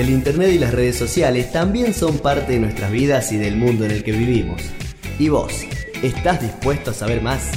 El Internet y las redes sociales también son parte de nuestras vidas y del mundo en el que vivimos. ¿Y vos? ¿Estás dispuesto a saber más?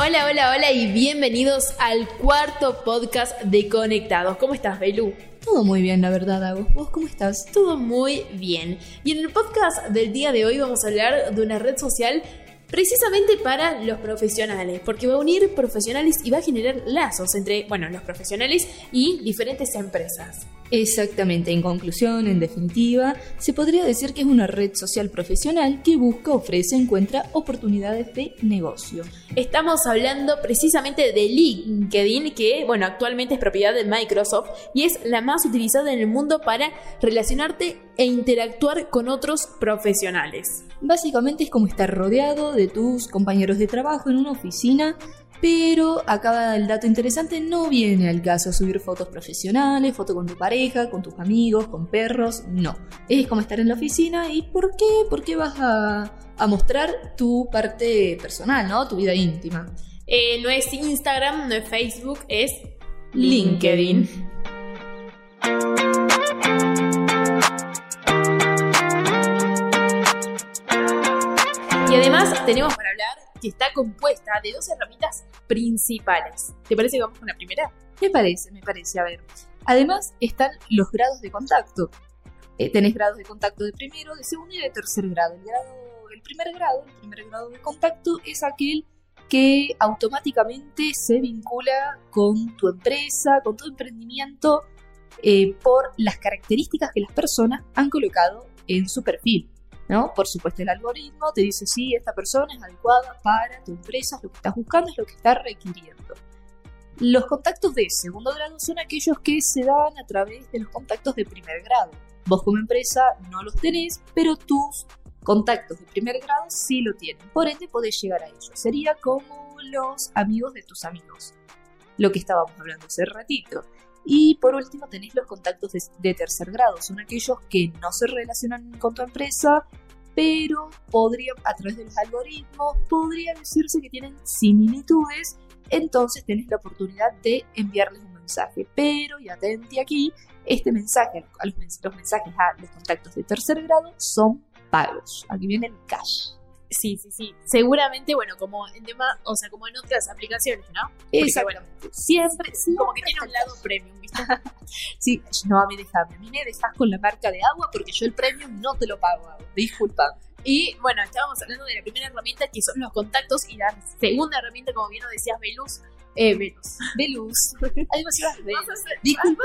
Hola, hola, hola y bienvenidos al cuarto podcast de Conectados. ¿Cómo estás, Belu? Todo muy bien, la verdad, Agus. ¿Vos cómo estás? Todo muy bien. Y en el podcast del día de hoy vamos a hablar de una red social precisamente para los profesionales, porque va a unir profesionales y va a generar lazos entre, bueno, los profesionales y diferentes empresas. Exactamente, en conclusión, en definitiva, se podría decir que es una red social profesional que busca, ofrece, encuentra oportunidades de negocio. Estamos hablando precisamente de LinkedIn, que bueno, actualmente es propiedad de Microsoft y es la más utilizada en el mundo para relacionarte e interactuar con otros profesionales. Básicamente es como estar rodeado de tus compañeros de trabajo en una oficina pero acá el dato interesante, no viene al caso subir fotos profesionales, fotos con tu pareja, con tus amigos, con perros, no. Es como estar en la oficina y ¿por qué? ¿Por qué vas a, mostrar tu parte personal, ¿no? Tu vida íntima. Eh, no es Instagram, no es Facebook, es LinkedIn. Y además tenemos para hablar que está compuesta de dos herramientas principales. ¿Te parece que vamos con la primera? Me parece, me parece. A ver, además están los grados de contacto. Eh, tenés grados de contacto de primero, de segundo y de tercer grado. El, primer grado, el primer grado de contacto es aquel que automáticamente se vincula con tu empresa, con tu emprendimiento, eh, por las características que las personas han colocado en su perfil. ¿No? Por supuesto, el algoritmo te dice si esta persona es adecuada para tu empresa, es lo que estás buscando, es lo que estás requiriendo. Los contactos de segundo grado son aquellos que se dan a través de los contactos de primer grado. Vos como empresa no los tenés, pero tus contactos de primer grado sí lo tienen. Por ende podés llegar a ellos. Sería como los amigos de tus amigos. Lo que estábamos hablando hace ratito. Y por último tenés los contactos de, tercer grado, son aquellos que no se relacionan con tu empresa, pero podrían, a través de los algoritmos, podría decirse que tienen similitudes, entonces tenés la oportunidad de enviarles un mensaje. Pero, y atente aquí, este mensaje, los, los mensajes a los contactos de tercer grado son pagos. Aquí viene el cash. Sí, sí, sí. Seguramente, bueno, como en tema, o sea, como en otras aplicaciones, ¿no? Exactamente. siempre, sí, como que tiene un lado premium, ¿viste? sí, no, a mí déjame, a mí me dejas con la marca de agua porque yo el premium no te lo pago, disculpa. Y bueno, estábamos hablando de la primera herramienta que son los contactos y la segunda herramienta, como bien lo decías, Velus. Eh, Velus. Velus. Algo así Disculpa.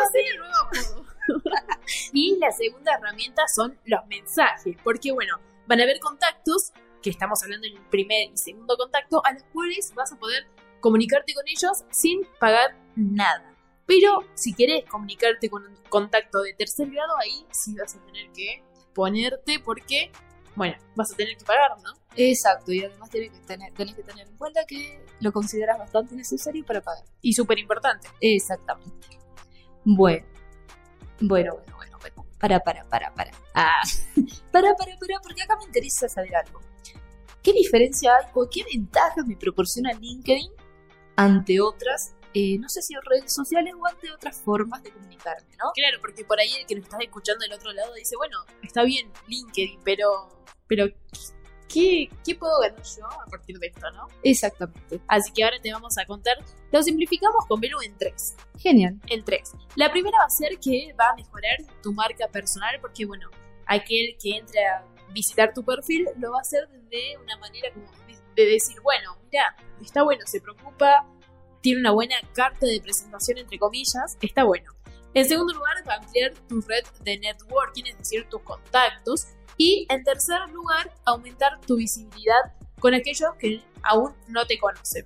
y la segunda herramienta son los mensajes, porque bueno, van a haber contactos que estamos hablando en el primer y segundo contacto, a los cuales vas a poder comunicarte con ellos sin pagar nada. Pero si querés comunicarte con un contacto de tercer grado, ahí sí vas a tener que ponerte porque, bueno, vas a tener que pagar, ¿no? Exacto, y además tenés que tener, tenés que tener en cuenta que lo consideras bastante necesario para pagar. Y súper importante. Exactamente. Bueno, bueno, bueno, bueno, bueno. Para, para, para, para. Ah, para, para, para, porque acá me interesa saber algo. ¿Qué diferencia hay o qué ventajas me proporciona LinkedIn ante otras, eh, no sé si redes sociales o ante otras formas de comunicarme, ¿no? Claro, porque por ahí el que nos está escuchando del otro lado dice, bueno, está bien LinkedIn, pero, pero ¿qué, ¿qué puedo ganar yo a partir de esto, no? Exactamente. Así que ahora te vamos a contar, lo simplificamos con Velo en tres. Genial. En tres. La primera va a ser que va a mejorar tu marca personal, porque bueno, aquel que entre a visitar tu perfil, lo va a hacer de una manera como de decir, bueno, mira, está bueno, se preocupa, tiene una buena carta de presentación, entre comillas, está bueno. En segundo lugar, va a ampliar tu red de networking, es decir, tus contactos. Y en tercer lugar, aumentar tu visibilidad con aquellos que aún no te conocen.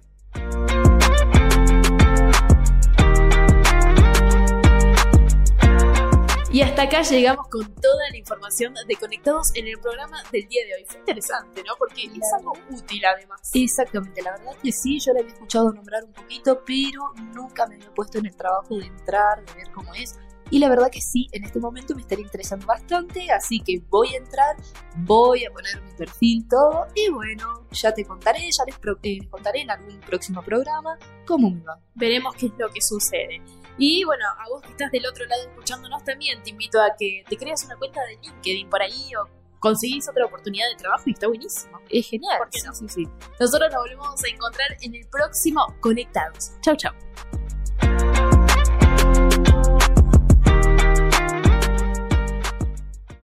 Hasta acá llegamos con toda la información de Conectados en el programa del día de hoy. Fue interesante, ¿no? Porque es algo útil además. Exactamente, la verdad que sí, yo le había escuchado nombrar un poquito, pero nunca me había puesto en el trabajo de entrar, de ver cómo es. Y la verdad que sí, en este momento me estaría interesando bastante, así que voy a entrar, voy a poner mi perfil, todo, y bueno, ya te contaré, ya les, pro- eh, les contaré en algún próximo programa cómo me va. Veremos qué es lo que sucede. Y bueno, a vos que estás del otro lado escuchándonos también, te invito a que te creas una cuenta de LinkedIn por ahí o conseguís otra oportunidad de trabajo y está buenísimo. Es genial. ¿Por qué no? Sí, sí. Nosotros nos volvemos a encontrar en el próximo Conectados. Chau, chau.